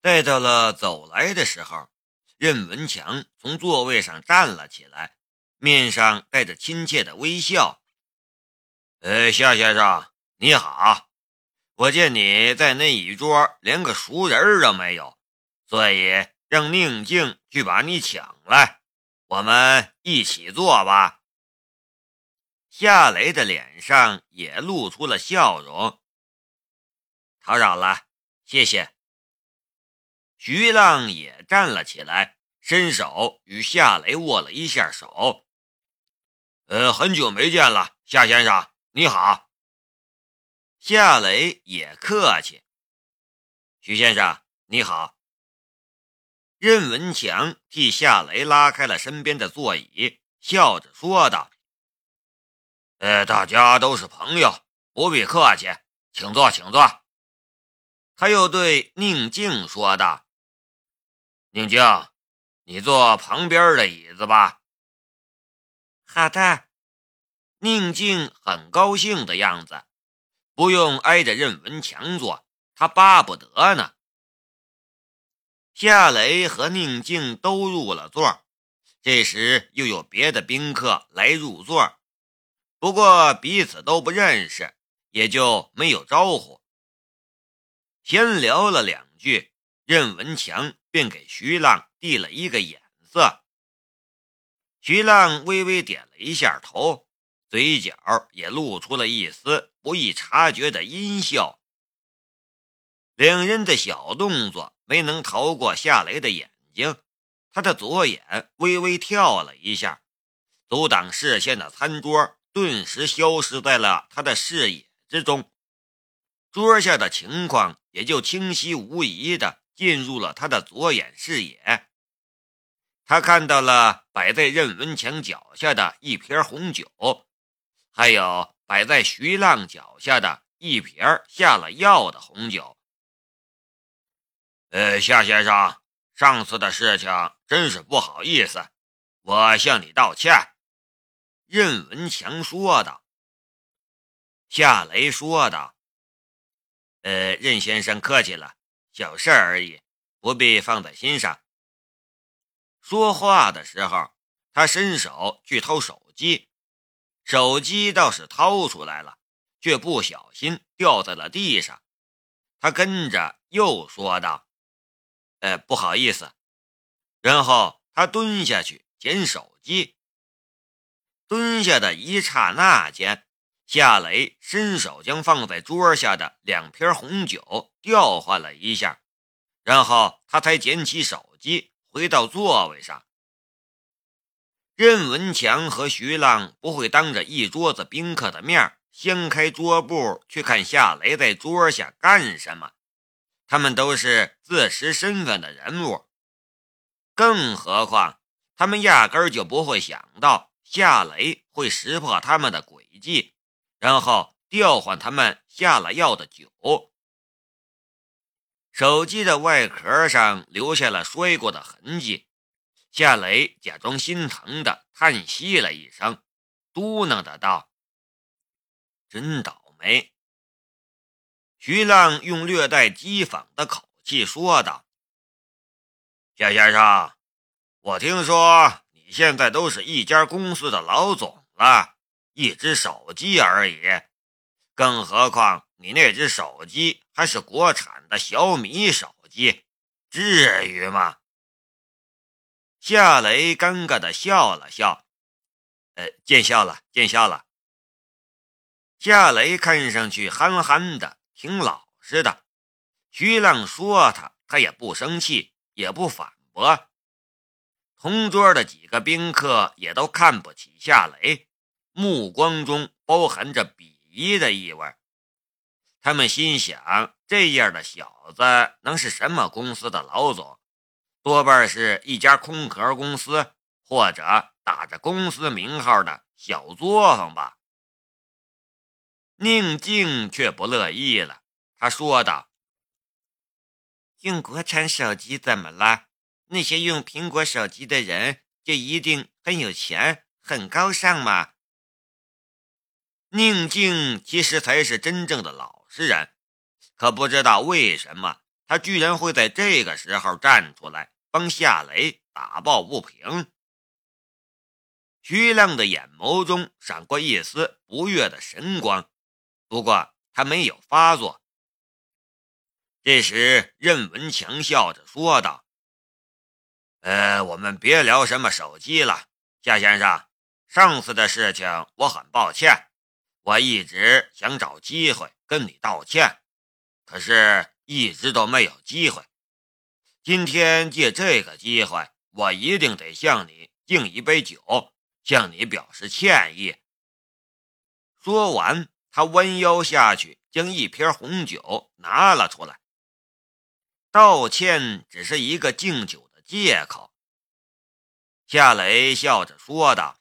待到了走来的时候，任文强从座位上站了起来，面上带着亲切的微笑。“呃，夏先生，你好。我见你在那一桌连个熟人都没有，所以让宁静去把你抢来，我们一起坐吧。”夏雷的脸上也露出了笑容。“打扰了，谢谢。”徐浪也站了起来，伸手与夏雷握了一下手。呃，很久没见了，夏先生，你好。夏雷也客气。徐先生，你好。任文强替夏雷拉开了身边的座椅，笑着说道：“呃，大家都是朋友，不必客气，请坐，请坐。”他又对宁静说道。宁静，你坐旁边的椅子吧。好的。宁静很高兴的样子，不用挨着任文强坐，他巴不得呢。夏雷和宁静都入了座，这时又有别的宾客来入座，不过彼此都不认识，也就没有招呼。先聊了两句，任文强。便给徐浪递了一个眼色，徐浪微微点了一下头，嘴角也露出了一丝不易察觉的阴笑。两人的小动作没能逃过夏雷的眼睛，他的左眼微微跳了一下，阻挡视线的餐桌顿时消失在了他的视野之中，桌下的情况也就清晰无疑的。进入了他的左眼视野，他看到了摆在任文强脚下的一瓶红酒，还有摆在徐浪脚下的一瓶下了药的红酒。呃，夏先生，上次的事情真是不好意思，我向你道歉。”任文强说道。夏雷说道：“呃，任先生客气了。”小事而已，不必放在心上。说话的时候，他伸手去掏手机，手机倒是掏出来了，却不小心掉在了地上。他跟着又说道：“呃，不好意思。”然后他蹲下去捡手机。蹲下的一刹那间。夏雷伸手将放在桌下的两瓶红酒调换了一下，然后他才捡起手机，回到座位上。任文强和徐浪不会当着一桌子宾客的面掀开桌布去看夏雷在桌下干什么，他们都是自识身份的人物，更何况他们压根就不会想到夏雷会识破他们的诡计。然后调换他们下了药的酒。手机的外壳上留下了摔过的痕迹。夏雷假装心疼的叹息了一声，嘟囔的道：“真倒霉。”徐浪用略带讥讽的口气说道：“夏先生，我听说你现在都是一家公司的老总了。”一只手机而已，更何况你那只手机还是国产的小米手机，至于吗？夏雷尴尬的笑了笑，呃，见笑了，见笑了。夏雷看上去憨憨的，挺老实的。徐浪说他，他也不生气，也不反驳。同桌的几个宾客也都看不起夏雷。目光中包含着鄙夷的意味，他们心想：这样的小子能是什么公司的老总？多半是一家空壳公司，或者打着公司名号的小作坊吧。宁静却不乐意了，他说道：“用国产手机怎么了？那些用苹果手机的人就一定很有钱、很高尚吗？”宁静其实才是真正的老实人，可不知道为什么他居然会在这个时候站出来帮夏雷打抱不平。徐亮的眼眸中闪过一丝不悦的神光，不过他没有发作。这时，任文强笑着说道：“呃，我们别聊什么手机了，夏先生，上次的事情我很抱歉，我一直想找机会跟你道歉，可是一直都没有机会。今天借这个机会，我一定得向你敬一杯酒，向你表示歉意。”说完，他弯腰下去，将一瓶红酒拿了出来。道歉只是一个敬酒的借口。夏雷笑着说道：“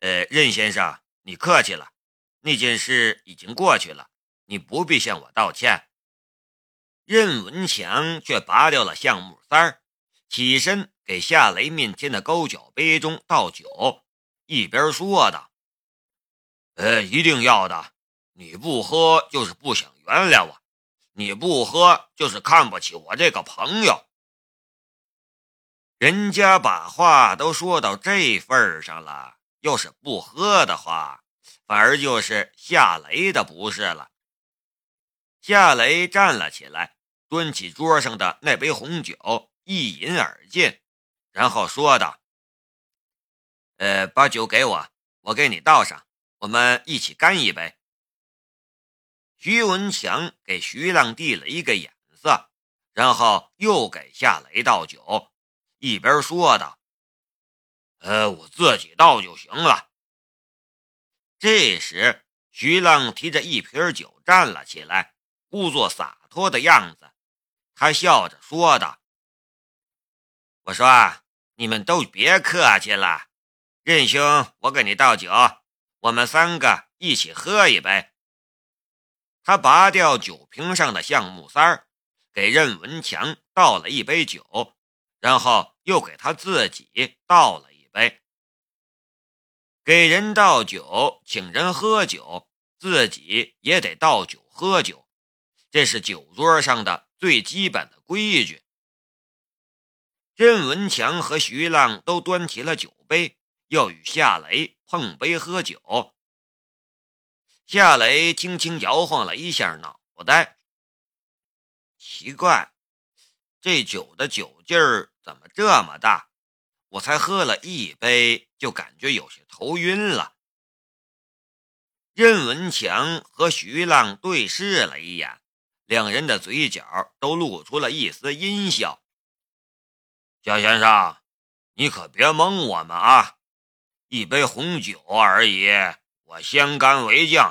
呃，任先生，你客气了，那件事已经过去了，你不必向我道歉。”任文强却拔掉了橡木塞儿，起身给夏雷面前的高脚杯中倒酒，一边说道：“呃，一定要的，你不喝就是不想原谅我。”你不喝就是看不起我这个朋友。人家把话都说到这份上了，要是不喝的话，反而就是夏雷的不是了。夏雷站了起来，端起桌上的那杯红酒，一饮而尽，然后说道：“呃，把酒给我，我给你倒上，我们一起干一杯。”徐文强给徐浪递了一个眼色，然后又给夏雷倒酒，一边说道：“呃，我自己倒就行了。”这时，徐浪提着一瓶酒站了起来，故作洒脱的样子。他笑着说道：“我说啊，你们都别客气了，任兄，我给你倒酒，我们三个一起喝一杯。”他拔掉酒瓶上的橡木塞儿，给任文强倒了一杯酒，然后又给他自己倒了一杯。给人倒酒，请人喝酒，自己也得倒酒喝酒，这是酒桌上的最基本的规矩。任文强和徐浪都端起了酒杯，要与夏雷碰杯喝酒。夏雷轻轻摇晃了一下脑袋，奇怪，这酒的酒劲儿怎么这么大？我才喝了一杯，就感觉有些头晕了。任文强和徐浪对视了一眼，两人的嘴角都露出了一丝阴笑。夏先生，你可别蒙我们啊！一杯红酒而已，我先干为敬。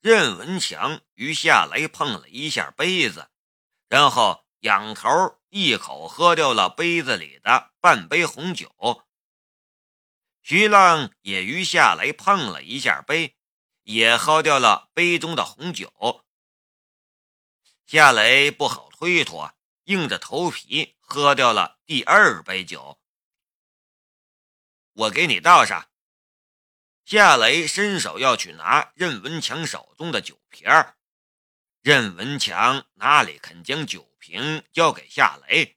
任文强与夏雷碰了一下杯子，然后仰头一口喝掉了杯子里的半杯红酒。徐浪也与夏雷碰了一下杯，也喝掉了杯中的红酒。夏雷不好推脱，硬着头皮喝掉了第二杯酒。我给你倒上。夏雷伸手要去拿任文强手中的酒瓶儿，任文强哪里肯将酒瓶交给夏雷？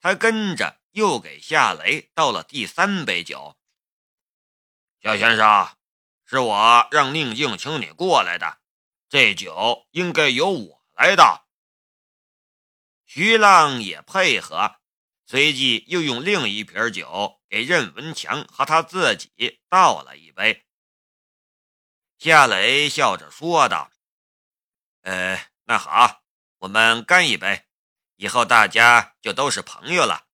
他跟着又给夏雷倒了第三杯酒。小先生，是我让宁静请你过来的，这酒应该由我来倒。徐浪也配合。随即又用另一瓶酒给任文强和他自己倒了一杯。夏雷笑着说道：“呃，那好，我们干一杯，以后大家就都是朋友了。”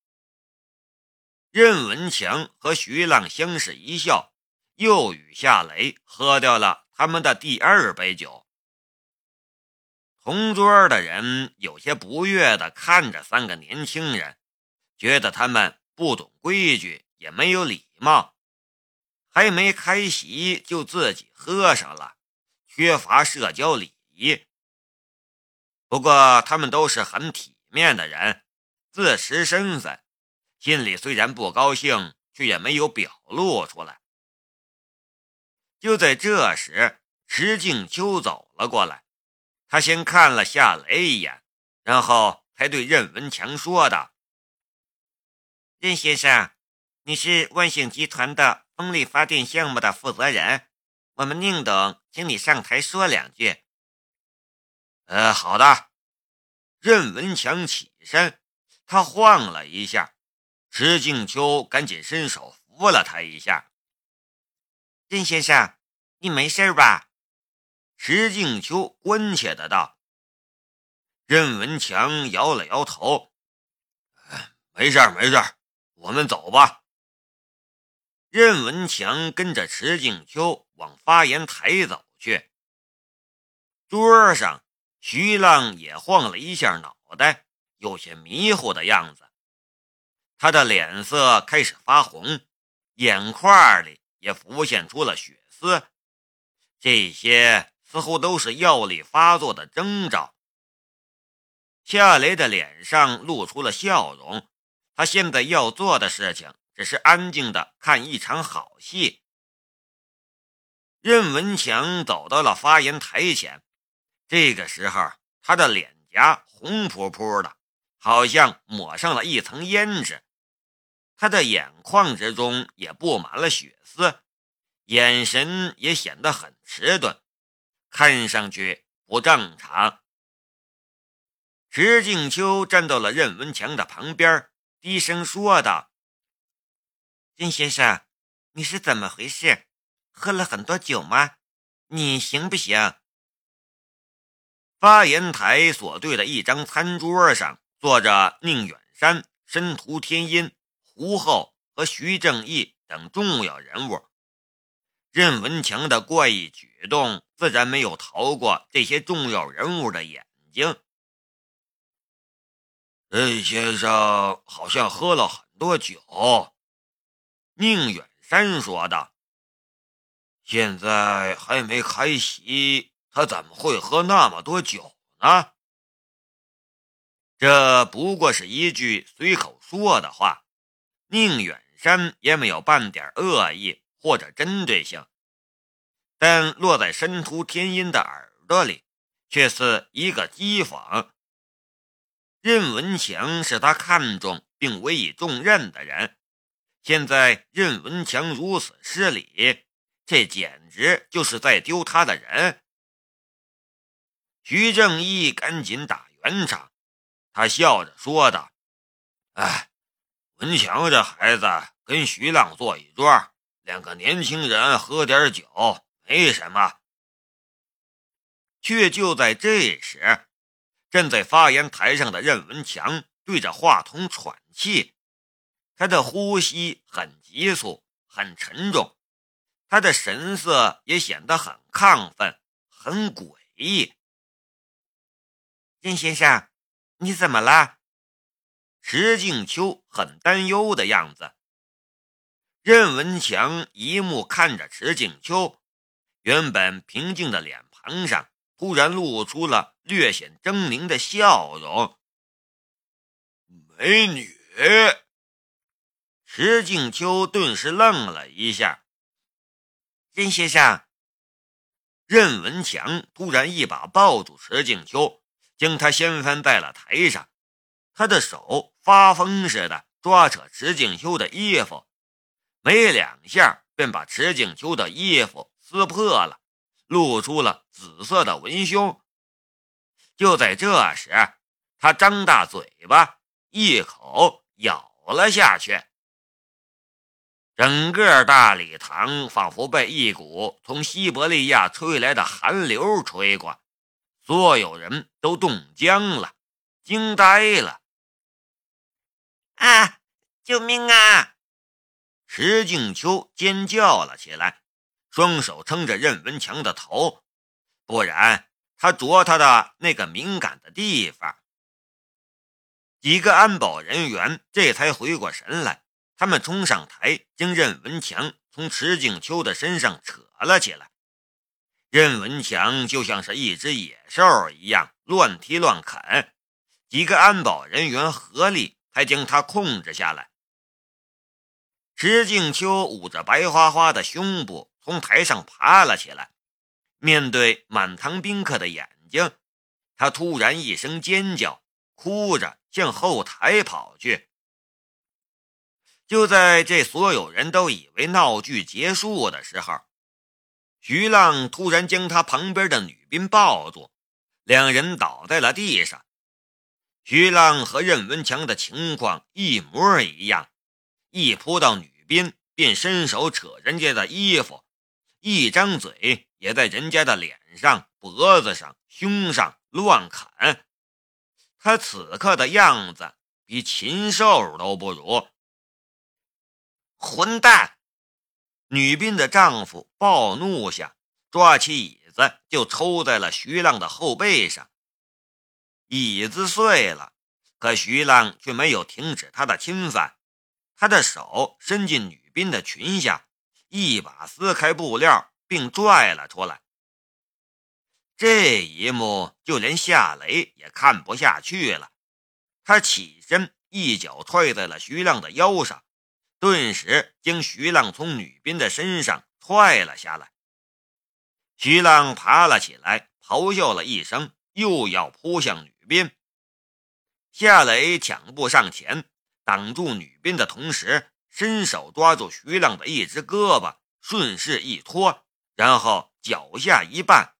任文强和徐浪相视一笑，又与夏雷喝掉了他们的第二杯酒。同桌的人有些不悦地看着三个年轻人。觉得他们不懂规矩，也没有礼貌，还没开席就自己喝上了，缺乏社交礼仪。不过他们都是很体面的人，自持身份，心里虽然不高兴，却也没有表露出来。就在这时，石静秋走了过来，他先看了夏雷一眼，然后才对任文强说道：“任先生，你是万兴集团的风力发电项目的负责人，我们宁董请你上台说两句。”“呃，好的。”任文强起身，他晃了一下，石静秋赶紧伸手扶了他一下。“任先生，你没事吧？”石静秋关切的道。任文强摇了摇头：“没事没事我们走吧。”任文强跟着石静秋往发言台走去。桌上，徐浪也晃了一下脑袋，有些迷糊的样子。他的脸色开始发红，眼眶里也浮现出了血丝，这些。似乎都是药力发作的征兆。夏雷的脸上露出了笑容，他现在要做的事情只是安静的看一场好戏。任文强走到了发言台前，这个时候他的脸颊红扑扑的，好像抹上了一层胭脂，他的眼眶之中也布满了血丝，眼神也显得很迟钝。看上去不正常。石静秋站到了任文强的旁边，低声说道：“任先生，你是怎么回事？喝了很多酒吗？你行不行？”发言台所对的一张餐桌上坐着宁远山、申屠天音、胡厚和徐正义等重要人物。任文强的怪异举动自然没有逃过这些重要人物的眼睛。任先生好像喝了很多酒，宁远山说道：“现在还没开席，他怎么会喝那么多酒呢？”这不过是一句随口说的话，宁远山也没有半点恶意。或者针对性，但落在申屠天音的耳朵里，却是一个讥讽。任文强是他看重并委以重任的人，现在任文强如此失礼，这简直就是在丢他的人。徐正义赶紧打圆场，他笑着说道：“哎，文强这孩子跟徐浪坐一桌。”两个年轻人喝点酒没什么，却就在这时，站在发言台上的任文强对着话筒喘气，他的呼吸很急促、很沉重，他的神色也显得很亢奋、很诡异。任先生，你怎么了？石静秋很担忧的样子。任文强一目看着池静秋，原本平静的脸庞上突然露出了略显狰狞的笑容。美女，池静秋顿时愣了一下。任先生，任文强突然一把抱住池静秋，将她掀翻在了台上，他的手发疯似的抓扯池静秋的衣服。没两下，便把池静秋的衣服撕破了，露出了紫色的文胸。就在这时，他张大嘴巴，一口咬了下去。整个大礼堂仿佛被一股从西伯利亚吹来的寒流吹过，所有人都冻僵了，惊呆了。啊！救命啊！石静秋尖叫了起来，双手撑着任文强的头，不然他啄他的那个敏感的地方。几个安保人员这才回过神来，他们冲上台，将任文强从石静秋的身上扯了起来。任文强就像是一只野兽一样乱踢乱啃，几个安保人员合力才将他控制下来。石静秋捂着白花花的胸部，从台上爬了起来。面对满堂宾客的眼睛，他突然一声尖叫，哭着向后台跑去。就在这所有人都以为闹剧结束的时候，徐浪突然将他旁边的女兵抱住，两人倒在了地上。徐浪和任文强的情况一模一样，一扑到女兵便伸手扯人家的衣服，一张嘴也在人家的脸上、脖子上、胸上乱砍。他此刻的样子比禽兽都不如。混蛋！女兵的丈夫暴怒下，抓起椅子就抽在了徐浪的后背上。椅子碎了，可徐浪却没有停止他的侵犯。他的手伸进女兵的裙下，一把撕开布料，并拽了出来。这一幕，就连夏雷也看不下去了。他起身，一脚踹在了徐浪的腰上，顿时将徐浪从女兵的身上踹了下来。徐浪爬了起来，咆哮了一声，又要扑向女。兵夏雷抢步上前，挡住女兵的同时，伸手抓住徐浪的一只胳膊，顺势一拖，然后脚下一绊，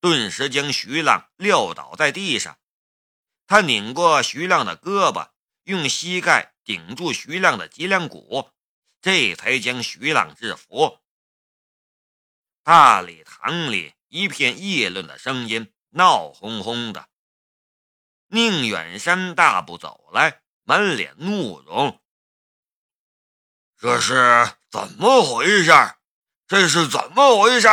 顿时将徐浪撂倒在地上。他拧过徐浪的胳膊，用膝盖顶住徐浪的脊梁骨，这才将徐浪制服。大礼堂里一片议论的声音，闹哄哄的。宁远山大步走来，满脸怒容。这是怎么回事？这是怎么回事？